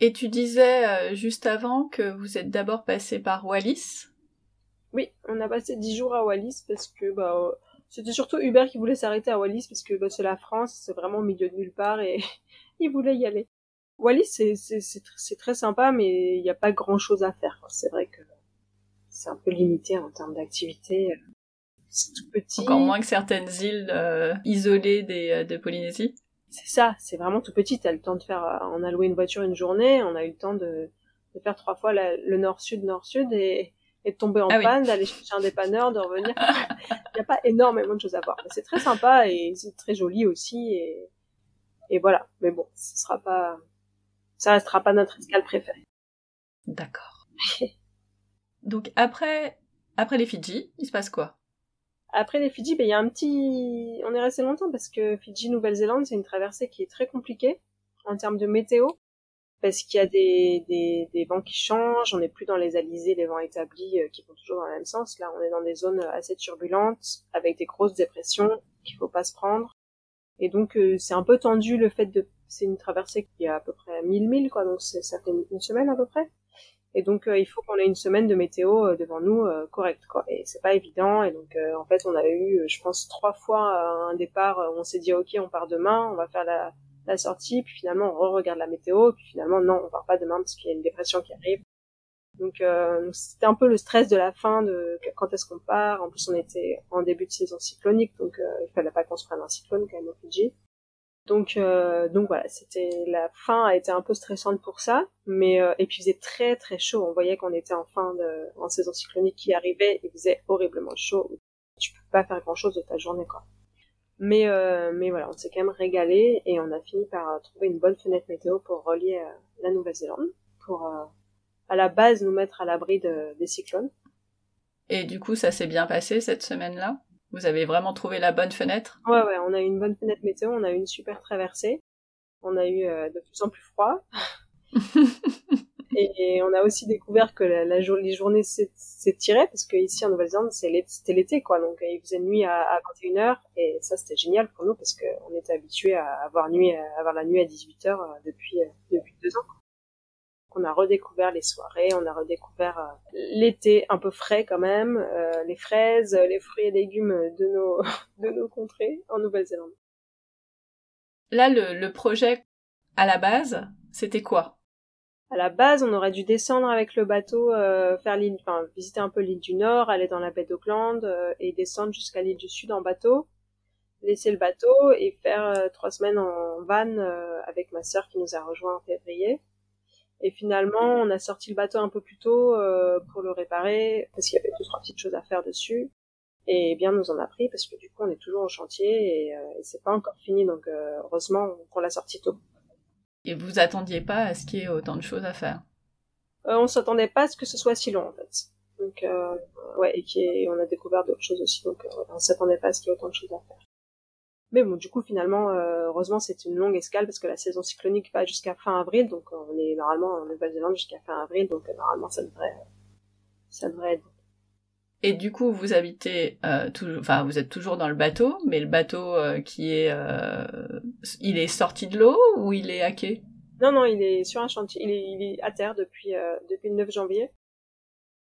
Et tu disais euh, juste avant que vous êtes d'abord passé par Wallis? Oui, on a passé dix jours à Wallis parce que bah, euh, c'était surtout Hubert qui voulait s'arrêter à Wallis parce que bah, c'est la France, c'est vraiment au milieu de nulle part et il voulait y aller. Wallis, c'est, très sympa, mais il n'y a pas grand chose à faire. C'est vrai que c'est un peu limité en termes d'activité. C'est tout petit. Encore moins que certaines îles euh, isolées des, de Polynésie. C'est ça, c'est vraiment tout petit. T'as le temps de faire, on a loué une voiture une journée, on a eu le temps de, de faire trois fois le nord-sud, nord-sud et, et de tomber en ah panne, d'aller chercher un dépanneur, de revenir. Il n'y a pas énormément de choses à voir. C'est très sympa et c'est très joli aussi et, et voilà. Mais bon, ce sera pas, ça restera pas notre escale préférée. D'accord. Donc après, après les Fidji, il se passe quoi? Après les Fidji, ben, il y a un petit, on est resté longtemps parce que Fidji, Nouvelle-Zélande, c'est une traversée qui est très compliquée en termes de météo parce qu'il y a des, des, des, vents qui changent, on n'est plus dans les alizés, les vents établis euh, qui vont toujours dans le même sens. Là, on est dans des zones assez turbulentes, avec des grosses dépressions qu'il faut pas se prendre. Et donc, euh, c'est un peu tendu le fait de... C'est une traversée qui a à peu près 1000 milles, quoi, donc ça fait une semaine à peu près. Et donc, euh, il faut qu'on ait une semaine de météo devant nous correcte, quoi. Et c'est pas évident. Et donc, en fait, on avait eu, je pense, trois fois un départ où on s'est dit, OK, on part demain, on va faire la la sortie, puis finalement on re-regarde la météo, puis finalement non, on part pas demain parce qu'il y a une dépression qui arrive. Donc euh, c'était un peu le stress de la fin de quand est-ce qu'on part. En plus on était en début de saison cyclonique, donc euh, il fallait pas qu'on se prenne un cyclone quand même au Fidji. Donc euh, donc voilà, c'était la fin a été un peu stressante pour ça, mais euh, et puis il faisait très très chaud. On voyait qu'on était en fin de en saison cyclonique qui arrivait, il faisait horriblement chaud. Tu peux pas faire grand chose de ta journée quoi. Mais, euh, mais voilà, on s'est quand même régalé et on a fini par trouver une bonne fenêtre météo pour relier euh, la Nouvelle-Zélande, pour euh, à la base nous mettre à l'abri de, des cyclones. Et du coup, ça s'est bien passé cette semaine-là? Vous avez vraiment trouvé la bonne fenêtre? Ouais, ouais, on a eu une bonne fenêtre météo, on a eu une super traversée, on a eu de plus en plus froid. Et on a aussi découvert que la, la les journées s'étiraient parce que ici en Nouvelle-Zélande c'était l'été quoi, donc il faisait nuit à, à 21h et ça c'était génial pour nous parce qu'on était habitué à avoir nuit, à avoir la nuit à 18h euh, depuis euh, depuis deux ans. On a redécouvert les soirées, on a redécouvert euh, l'été un peu frais quand même, euh, les fraises, les fruits et légumes de nos de nos contrées en Nouvelle-Zélande. Là, le, le projet à la base, c'était quoi? À la base, on aurait dû descendre avec le bateau, euh, faire l'île, enfin visiter un peu l'île du Nord, aller dans la baie d'Auckland euh, et descendre jusqu'à l'île du Sud en bateau, laisser le bateau et faire euh, trois semaines en van avec ma sœur qui nous a rejoint en février. Et finalement, on a sorti le bateau un peu plus tôt pour le réparer parce qu'il y avait deux trois petites choses à faire dessus. Et bien nous en a pris parce que du coup on est toujours au chantier et, et c'est pas encore fini donc heureusement qu'on l'a sorti tôt. Et vous attendiez pas à ce qu'il y ait autant de choses à faire? Euh, On s'attendait pas à ce que ce soit si long en fait. Donc euh, ouais, et on a découvert d'autres choses aussi, donc euh, on s'attendait pas à ce qu'il y ait autant de choses à faire. Mais bon, du coup, finalement, euh, heureusement, c'est une longue escale parce que la saison cyclonique va jusqu'à fin avril, donc on est normalement en Nouvelle-Zélande jusqu'à fin avril, donc normalement, ça devrait, ça devrait être et du coup, vous habitez euh, enfin, vous êtes toujours dans le bateau, mais le bateau euh, qui est, euh, il est sorti de l'eau ou il est hacké? Non, non, il est sur un chantier. Il est, il est à terre depuis depuis le 9 janvier.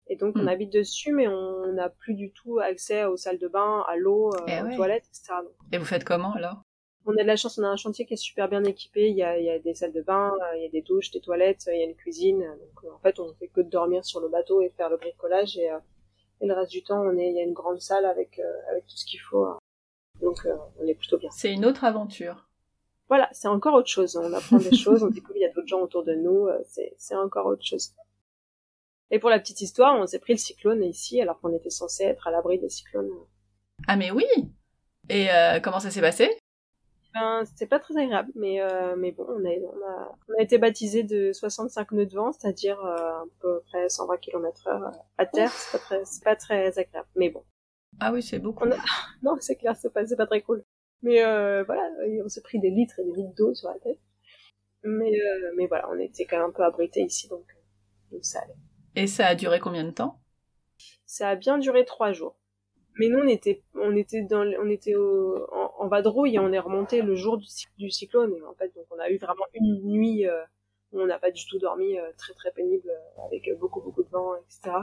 Et donc, on hmm. habite dessus, mais on n'a plus du tout accès aux salles de bain, à l'eau, eh aux toilettes, etc. Et vous faites comment alors? On a de la chance, on a un chantier qui est super bien équipé. Il y a, il y a des salles de bain, il y a des douches, des toilettes, il y a une cuisine. Donc, en fait, on fait que de dormir sur le bateau et faire le bricolage et et le reste du temps, on est, il y a une grande salle avec, euh, avec tout ce qu'il faut. Hein. Donc, euh, on est plutôt bien. C'est une autre aventure. Voilà, c'est encore autre chose. On apprend des choses, on découvre, il y a d'autres gens autour de nous, euh, c'est encore autre chose. Et pour la petite histoire, on s'est pris le cyclone ici, alors qu'on était censé être à l'abri des cyclones. Ah mais oui Et comment ça s'est passé? Ben, c'était pas très agréable, mais euh, mais bon, on a, on a on a été baptisé de 65 nœuds de vent, c'est-à-dire euh, à peu près 120 km heure euh, à terre. C'est pas très pas très agréable, mais bon. Ah oui, c'est beaucoup. Non, c'est clair, c'est pas pas très cool. Mais euh, voilà, on s'est pris des litres et des litres d'eau sur la tête. Mais euh, mais voilà, on était quand même un peu abrité ici, donc donc ça allait. Et ça a duré combien de temps? Ça a bien duré trois jours. Mais nous, on était, on était dans, on était au, en, en, vadrouille et on est remonté le jour du, du, cyclone. Et en fait, donc on a eu vraiment une nuit, euh, On n'a pas du tout dormi, très très pénible, avec beaucoup beaucoup de vent, etc.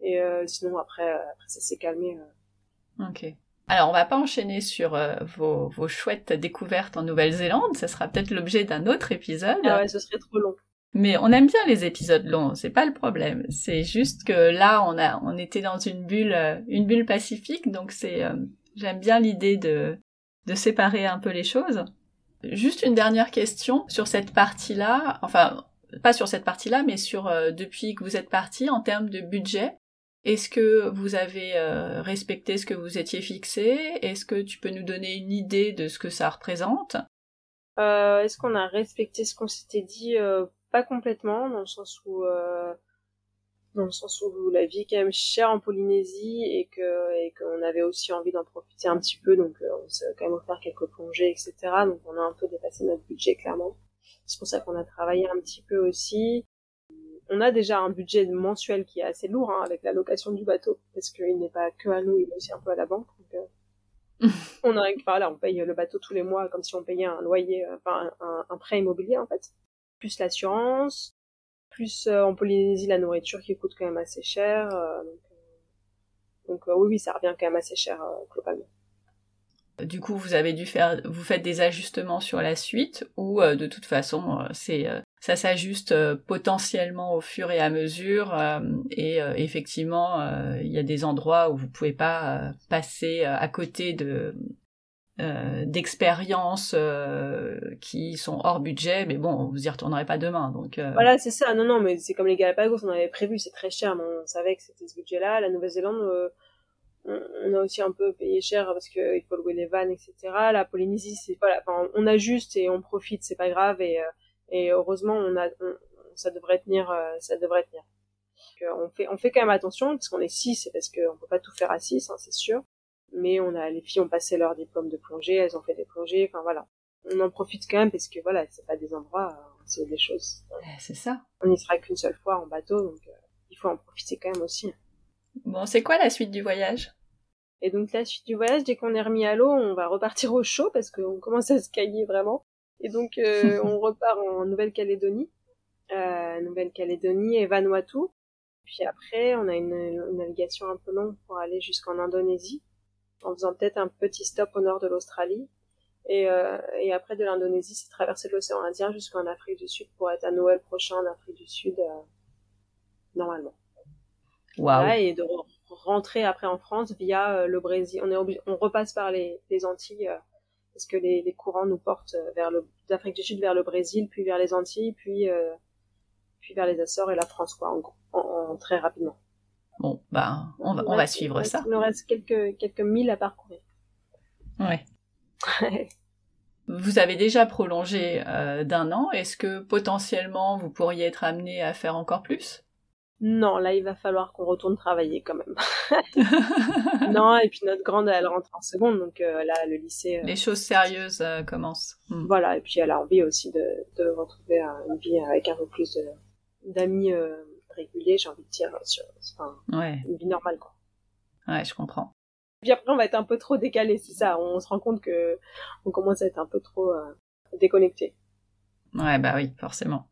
Et sinon après, après ça s'est calmé. Ok. Alors, on va pas enchaîner sur vos, vos, chouettes découvertes en Nouvelle-Zélande. Ce sera peut-être l'objet d'un autre épisode. Ah ouais, ce serait trop long. Mais on aime bien les épisodes longs, c'est pas le problème. C'est juste que là, on a, on était dans une bulle, euh, une bulle pacifique, donc c'est, euh, j'aime bien l'idée de, de séparer un peu les choses. Juste une dernière question sur cette partie-là, enfin, pas sur cette partie-là, mais sur euh, depuis que vous êtes parti en termes de budget. Est-ce que vous avez respecté ce que vous étiez fixé? Est-ce que tu peux nous donner une idée de ce que ça représente? Est-ce qu'on a respecté ce qu'on s'était dit pas complètement, dans le sens où euh, dans le sens où la vie est quand même chère en Polynésie et que et qu'on avait aussi envie d'en profiter un petit peu, donc euh, on s'est quand même offert quelques plongées, etc. Donc on a un peu dépassé notre budget clairement. C'est pour ça qu'on a travaillé un petit peu aussi. On a déjà un budget mensuel qui est assez lourd hein, avec la location du bateau, parce qu'il n'est pas que à nous, il est aussi un peu à la banque. Donc, euh, on a, enfin, on paye le bateau tous les mois comme si on payait un loyer, enfin un, un prêt immobilier en fait plus l'assurance, plus euh, en Polynésie la nourriture qui coûte quand même assez cher. Euh, donc, euh, oui, oui, ça revient quand même assez cher globalement. Du coup, vous avez dû faire, vous faites des ajustements sur la suite ou de toute façon, c'est ça s'ajuste potentiellement au fur et à mesure et effectivement, il y a des endroits où vous pouvez pas passer à côté de euh, d'expériences euh, qui sont hors budget, mais bon, vous y retournerez pas demain, donc. Euh... Voilà, c'est ça. Non, non, mais c'est comme les Galapagos, on avait prévu, c'est très cher, mais on savait que c'était ce budget-là. La Nouvelle-Zélande, euh, on, a aussi un peu payé cher parce qu'il faut louer les vannes, etc. La Polynésie, c'est voilà, enfin, on ajuste et on profite, c'est pas grave, et, et heureusement, on a, ça devrait tenir, ça devrait tenir. on fait, on fait quand même attention parce qu'on est six, et parce qu'on peut pas tout faire à six, hein, c'est sûr mais on a les filles ont passé leur diplôme de plongée, elles ont fait des plongées, enfin voilà. On en profite quand même parce que voilà, c'est pas des endroits, c'est des choses. Eh, c'est ça. On n'y sera qu'une seule fois en bateau, donc euh, il faut en profiter quand même aussi. Bon, c'est quoi la suite du voyage? Et donc la suite du voyage, dès qu'on est remis à l'eau, on va repartir au chaud parce qu'on commence à se cailler vraiment. Et donc euh, on repart en Nouvelle-Calédonie, euh, Nouvelle-Calédonie et Vanuatu. Puis après, on a une, une navigation un peu longue pour aller jusqu'en Indonésie en faisant peut-être un petit stop au nord de l'Australie. Et, euh, et après de l'Indonésie, c'est traverser l'océan Indien jusqu'en Afrique du Sud pour être à Noël prochain en Afrique du Sud, euh, normalement. Wow. et de rentrer après en France via euh, le Brésil. On, est on repasse par les, les Antilles euh, parce que les, les, courants nous portent vers le d'Afrique du Sud vers le Brésil, puis vers les Antilles, puis puis vers les Açores et la France, quoi, en, en très rapidement. Bon, bah, on va, on va suivre ça. Il nous reste quelques, quelques milles à parcourir. Ouais. vous avez déjà prolongé euh, d'un an. Est-ce que potentiellement vous pourriez être amené à faire encore plus? Non, là il va falloir qu'on retourne travailler quand même. non, et puis notre grande elle rentre en seconde, donc euh, là le lycée. Euh, Les choses sérieuses commencent. Hmm. Voilà, et puis elle a envie aussi de, de retrouver une vie avec un peu plus d'amis régulier, j'ai envie de dire, sur, enfin, ouais. une vie normale, quoi. Ouais, je comprends. Puis après, on va être un peu trop décalé, c'est ça. On se rend compte que on commence à être un peu trop euh, déconnecté. Ouais, bah oui, forcément.